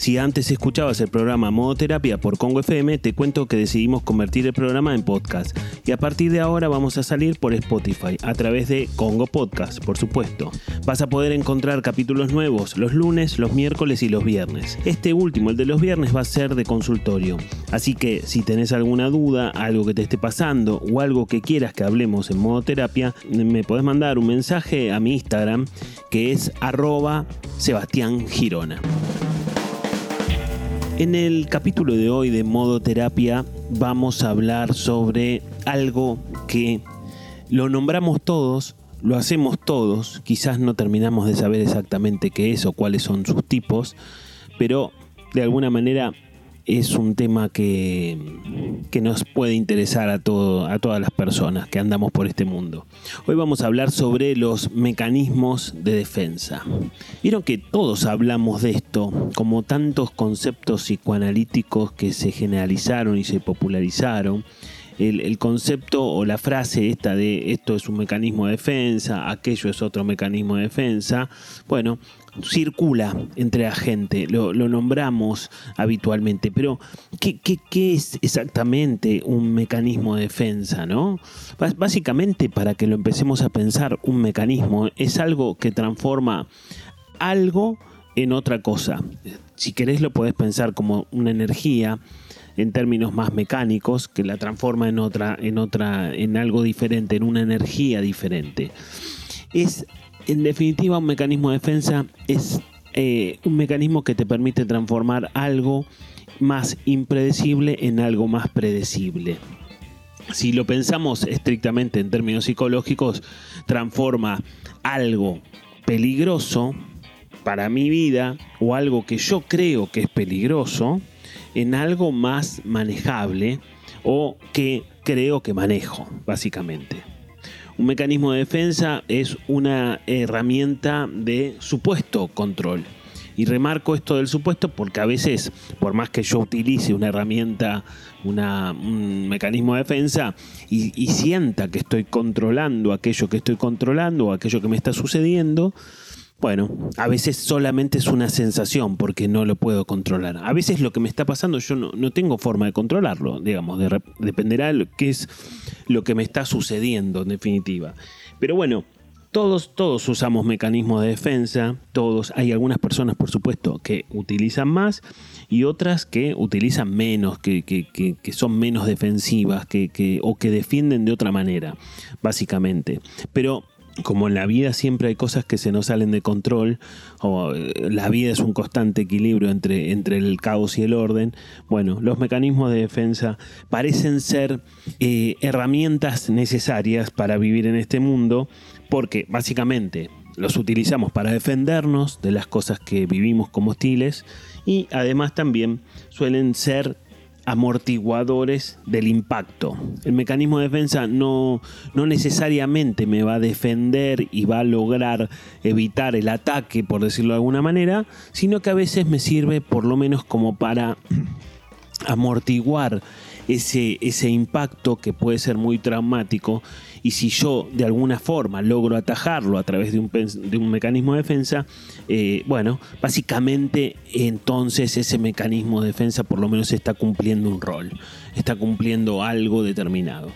Si antes escuchabas el programa Modo Terapia por Congo FM, te cuento que decidimos convertir el programa en podcast. Y a partir de ahora vamos a salir por Spotify, a través de Congo Podcast, por supuesto. Vas a poder encontrar capítulos nuevos los lunes, los miércoles y los viernes. Este último, el de los viernes, va a ser de consultorio. Así que si tenés alguna duda, algo que te esté pasando o algo que quieras que hablemos en modo terapia, me podés mandar un mensaje a mi Instagram que es arroba Sebastián Girona. En el capítulo de hoy de modo terapia vamos a hablar sobre algo que lo nombramos todos, lo hacemos todos, quizás no terminamos de saber exactamente qué es o cuáles son sus tipos, pero de alguna manera es un tema que, que nos puede interesar a, todo, a todas las personas que andamos por este mundo. Hoy vamos a hablar sobre los mecanismos de defensa. Vieron que todos hablamos de esto, como tantos conceptos psicoanalíticos que se generalizaron y se popularizaron. El, el, concepto o la frase esta de esto es un mecanismo de defensa, aquello es otro mecanismo de defensa, bueno, circula entre la gente, lo, nombramos habitualmente, pero ¿qué, ¿qué, qué, es exactamente un mecanismo de defensa? ¿no? Básicamente, para que lo empecemos a pensar, un mecanismo es algo que transforma algo en otra cosa. Si querés lo podés pensar como una energía en términos más mecánicos que la transforma en otra en otra en algo diferente, en una energía diferente. Es en definitiva, un mecanismo de defensa es eh, un mecanismo que te permite transformar algo más impredecible en algo más predecible. Si lo pensamos estrictamente en términos psicológicos, transforma algo peligroso para mi vida o algo que yo creo que es peligroso en algo más manejable o que creo que manejo, básicamente. Un mecanismo de defensa es una herramienta de supuesto control. Y remarco esto del supuesto porque a veces, por más que yo utilice una herramienta, una, un mecanismo de defensa, y, y sienta que estoy controlando aquello que estoy controlando o aquello que me está sucediendo, bueno, a veces solamente es una sensación porque no lo puedo controlar. A veces lo que me está pasando yo no, tengo forma de controlarlo, digamos, de, dependerá de qué es lo que me está sucediendo en definitiva. Pero bueno, todos, todos usamos mecanismos de defensa, todos, hay algunas personas por supuesto que utilizan más y otras que utilizan menos, que, que, que, que son menos defensivas que, o que defienden de otra manera, básicamente. Pero como en la vida siempre hay cosas que se nos salen de control, o eh, la vida es un constante equilibrio entre, entre el caos y el orden, bueno, los mecanismos de defensa parecen ser eh, herramientas necesarias para vivir en este mundo, porque básicamente los utilizamos para defendernos de las cosas que vivimos como hostiles y además también suelen ser amortiguadores del impacto. El mecanismo de defensa no, no, necesariamente me va a defender y va a lograr evitar el ataque, por decirlo de alguna manera, sino que a veces me sirve por lo menos como para amortiguar ese, ese impacto que puede ser muy traumático y si yo de alguna forma logro atajarlo a través de un, de un mecanismo de defensa, eh, bueno, básicamente entonces ese mecanismo de defensa por lo menos está cumpliendo un rol, está cumpliendo algo determinado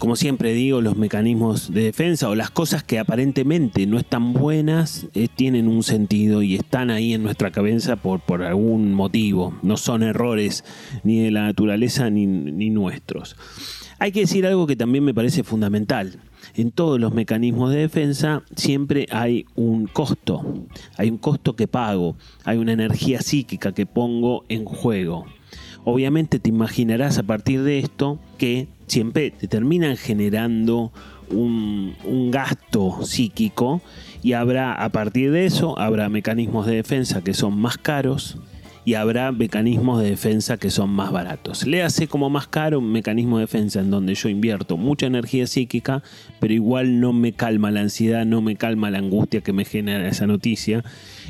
como siempre digo, los mecanismos de defensa o las cosas que aparentemente no están buenas eh, tienen un sentido y están ahí en nuestra cabeza por, por algún motivo. No son errores ni de la naturaleza ni, ni nuestros. Hay que decir algo que también me parece fundamental. En todos los mecanismos de defensa siempre hay un costo, hay un costo que pago, hay una energía psíquica que pongo en juego. Obviamente te imaginarás a partir de esto que siempre te terminan generando un, un, gasto psíquico y habrá a partir de eso habrá mecanismos de defensa que son más caros y habrá mecanismos de defensa que son más baratos. Le hace como más caro un mecanismo de defensa en donde yo invierto mucha energía psíquica, pero igual no me calma la ansiedad, no me calma la angustia que me genera esa noticia.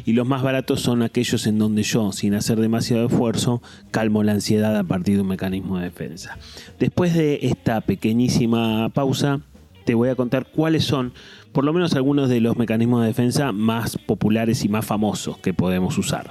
Y los más baratos son aquellos en donde yo, sin hacer demasiado esfuerzo, calmo la ansiedad a partir de un mecanismo de defensa. Después de esta pequeñísima pausa, te voy a contar cuáles son por lo menos algunos de los mecanismos de defensa más populares y más famosos que podemos usar.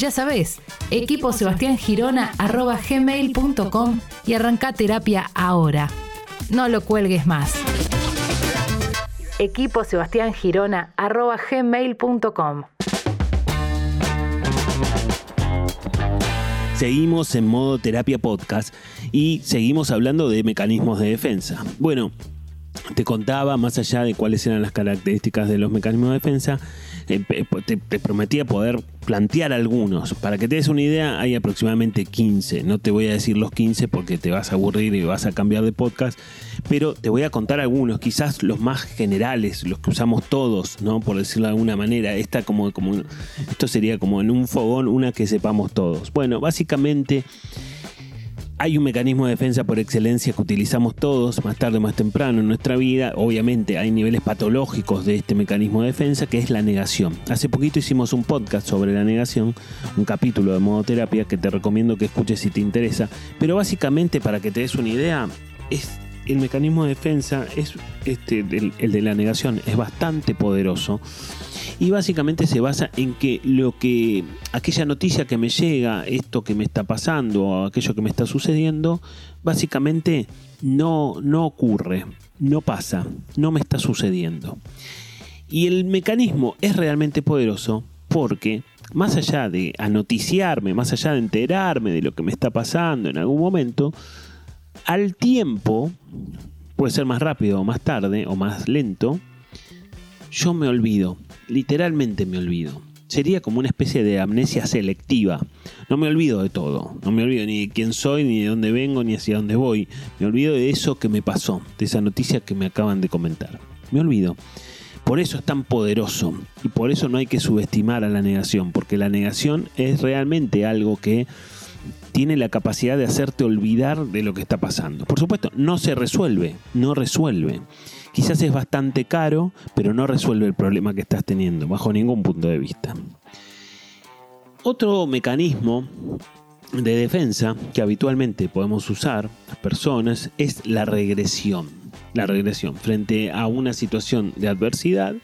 Ya sabes, equiposebastiangirona.gmail.com y arranca terapia ahora. No lo cuelgues más. equiposebastiangirona.gmail.com Seguimos en modo terapia podcast y seguimos hablando de mecanismos de defensa. Bueno, te contaba, más allá de cuáles eran las características de los mecanismos de defensa, eh, te, prometía poder plantear algunos. Para que te des una idea, hay aproximadamente 15. No te voy a decir los 15 porque te vas a aburrir y vas a cambiar de podcast, pero te voy a contar algunos, quizás los más generales, los que usamos todos, ¿no? Por decirlo de alguna manera. Esta como, como, esto sería como en un fogón, una que sepamos todos. Bueno, básicamente hay un mecanismo de defensa por excelencia que utilizamos todos, más tarde o más temprano en nuestra vida. Obviamente hay niveles patológicos de este mecanismo de defensa, que es la negación. Hace poquito hicimos un podcast sobre la negación, un capítulo de modoterapia que te recomiendo que escuches si te interesa. Pero básicamente, para que te des una idea, es el mecanismo de defensa, es este, el de la negación, es bastante poderoso y básicamente se basa en que lo que aquella noticia que me llega, esto que me está pasando aquello que me está sucediendo, básicamente no no ocurre, no pasa, no me está sucediendo. Y el mecanismo es realmente poderoso porque más allá de anoticiarme, más allá de enterarme de lo que me está pasando en algún momento, al tiempo, puede ser más rápido o más tarde o más lento, yo me olvido, literalmente me olvido. Sería como una especie de amnesia selectiva. No me olvido de todo. No me olvido ni de quién soy, ni de dónde vengo, ni hacia dónde voy. Me olvido de eso que me pasó, de esa noticia que me acaban de comentar. Me olvido. Por eso es tan poderoso y por eso no hay que subestimar a la negación, porque la negación es realmente algo que tiene la capacidad de hacerte olvidar de lo que está pasando. Por supuesto, no se resuelve, no resuelve. Quizás es bastante caro, pero no resuelve el problema que estás teniendo, bajo ningún punto de vista. Otro mecanismo de defensa que habitualmente podemos usar las personas es la regresión. La regresión frente a una situación de adversidad,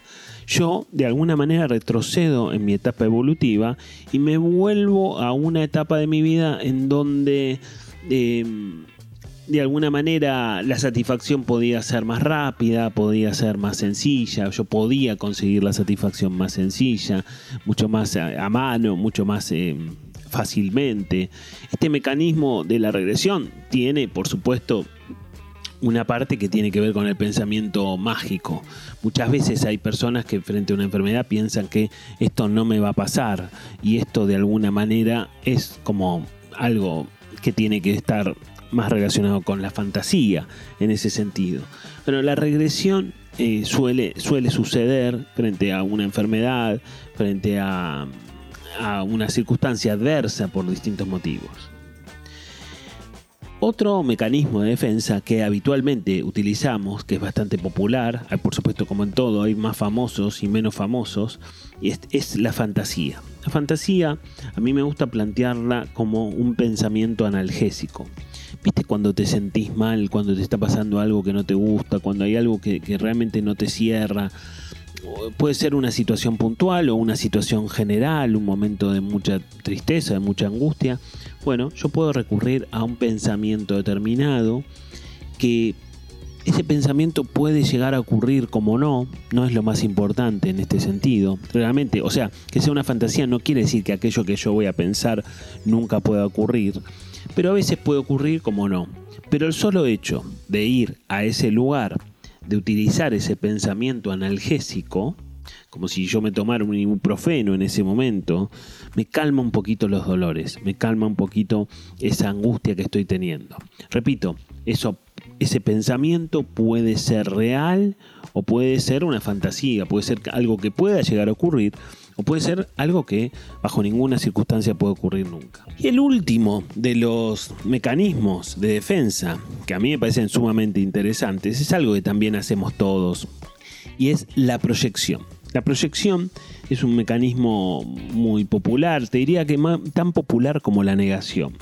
yo de alguna manera retrocedo en mi etapa evolutiva y me vuelvo a una etapa de mi vida en donde em, de alguna manera la satisfacción podía ser más rápida, podía ser más sencilla, yo podía conseguir la satisfacción más sencilla, mucho más a, mano, mucho más eh, fácilmente. Este mecanismo de la regresión tiene, por supuesto, una parte que tiene que ver con el pensamiento mágico. Muchas veces hay personas que frente a una enfermedad piensan que esto no me va a pasar y esto de alguna manera es como algo que tiene que estar más relacionado con la fantasía en ese sentido. Pero la regresión eh, suele, suele suceder frente a una enfermedad, frente a, a una circunstancia adversa por distintos motivos. Otro mecanismo de defensa que habitualmente utilizamos, que es bastante popular, por supuesto como en todo hay más famosos y menos famosos, es, es la fantasía. La fantasía a mí me gusta plantearla como un pensamiento analgésico. ¿Viste cuando te sentís mal, cuando te está pasando algo que no te gusta, cuando hay algo que, realmente no te cierra? Puede ser una situación puntual o una situación general, un momento de mucha tristeza, de mucha angustia. Bueno, yo puedo recurrir a un pensamiento determinado que ese pensamiento puede llegar a ocurrir como no, no es lo más importante en este sentido. Realmente, o sea, que sea una fantasía no quiere decir que aquello que yo voy a pensar nunca pueda ocurrir, pero a veces puede ocurrir como no. Pero el solo hecho de ir a ese lugar, de utilizar ese pensamiento analgésico, como si yo me tomara un ibuprofeno en ese momento, me calma un poquito los dolores, me calma un poquito esa angustia que estoy teniendo. Repito, eso, ese pensamiento puede ser real o puede ser una fantasía, puede ser algo que pueda llegar a ocurrir o puede ser algo que bajo ninguna circunstancia puede ocurrir nunca. Y el último de los mecanismos de defensa que a mí me parecen sumamente interesantes es algo que también hacemos todos y es la proyección. La proyección es un mecanismo muy popular, te diría que tan popular como la negación.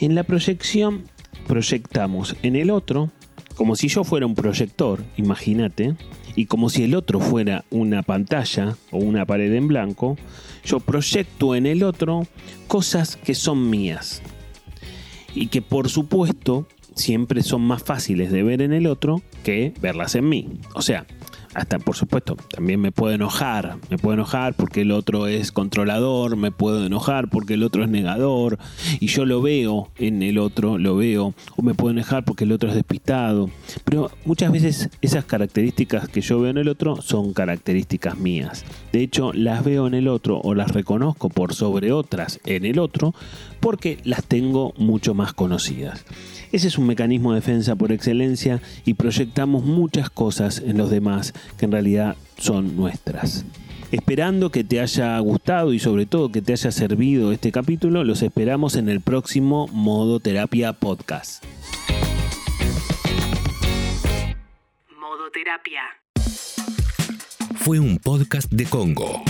En la proyección proyectamos en el otro, como si yo fuera un proyector, imagínate, y como si el otro fuera una pantalla o una pared en blanco, yo proyecto en el otro cosas que son mías. Y que por supuesto siempre son más fáciles de ver en el otro que verlas en mí. O sea, hasta por supuesto, también me puedo enojar, me puedo enojar porque el otro es controlador, me puedo enojar porque el otro es negador y yo lo veo en el otro, lo veo, o me puedo enojar porque el otro es despistado. Pero muchas veces esas características que yo veo en el otro son características mías. De hecho, las veo en el otro o las reconozco por sobre otras en el otro porque las tengo mucho más conocidas. Ese es un mecanismo de defensa por excelencia y proyectamos muchas cosas en los demás que en realidad son nuestras. Esperando que te haya gustado y sobre todo que te haya servido este capítulo, los esperamos en el próximo Modo Terapia Podcast. Modo Terapia. Fue un podcast de Congo.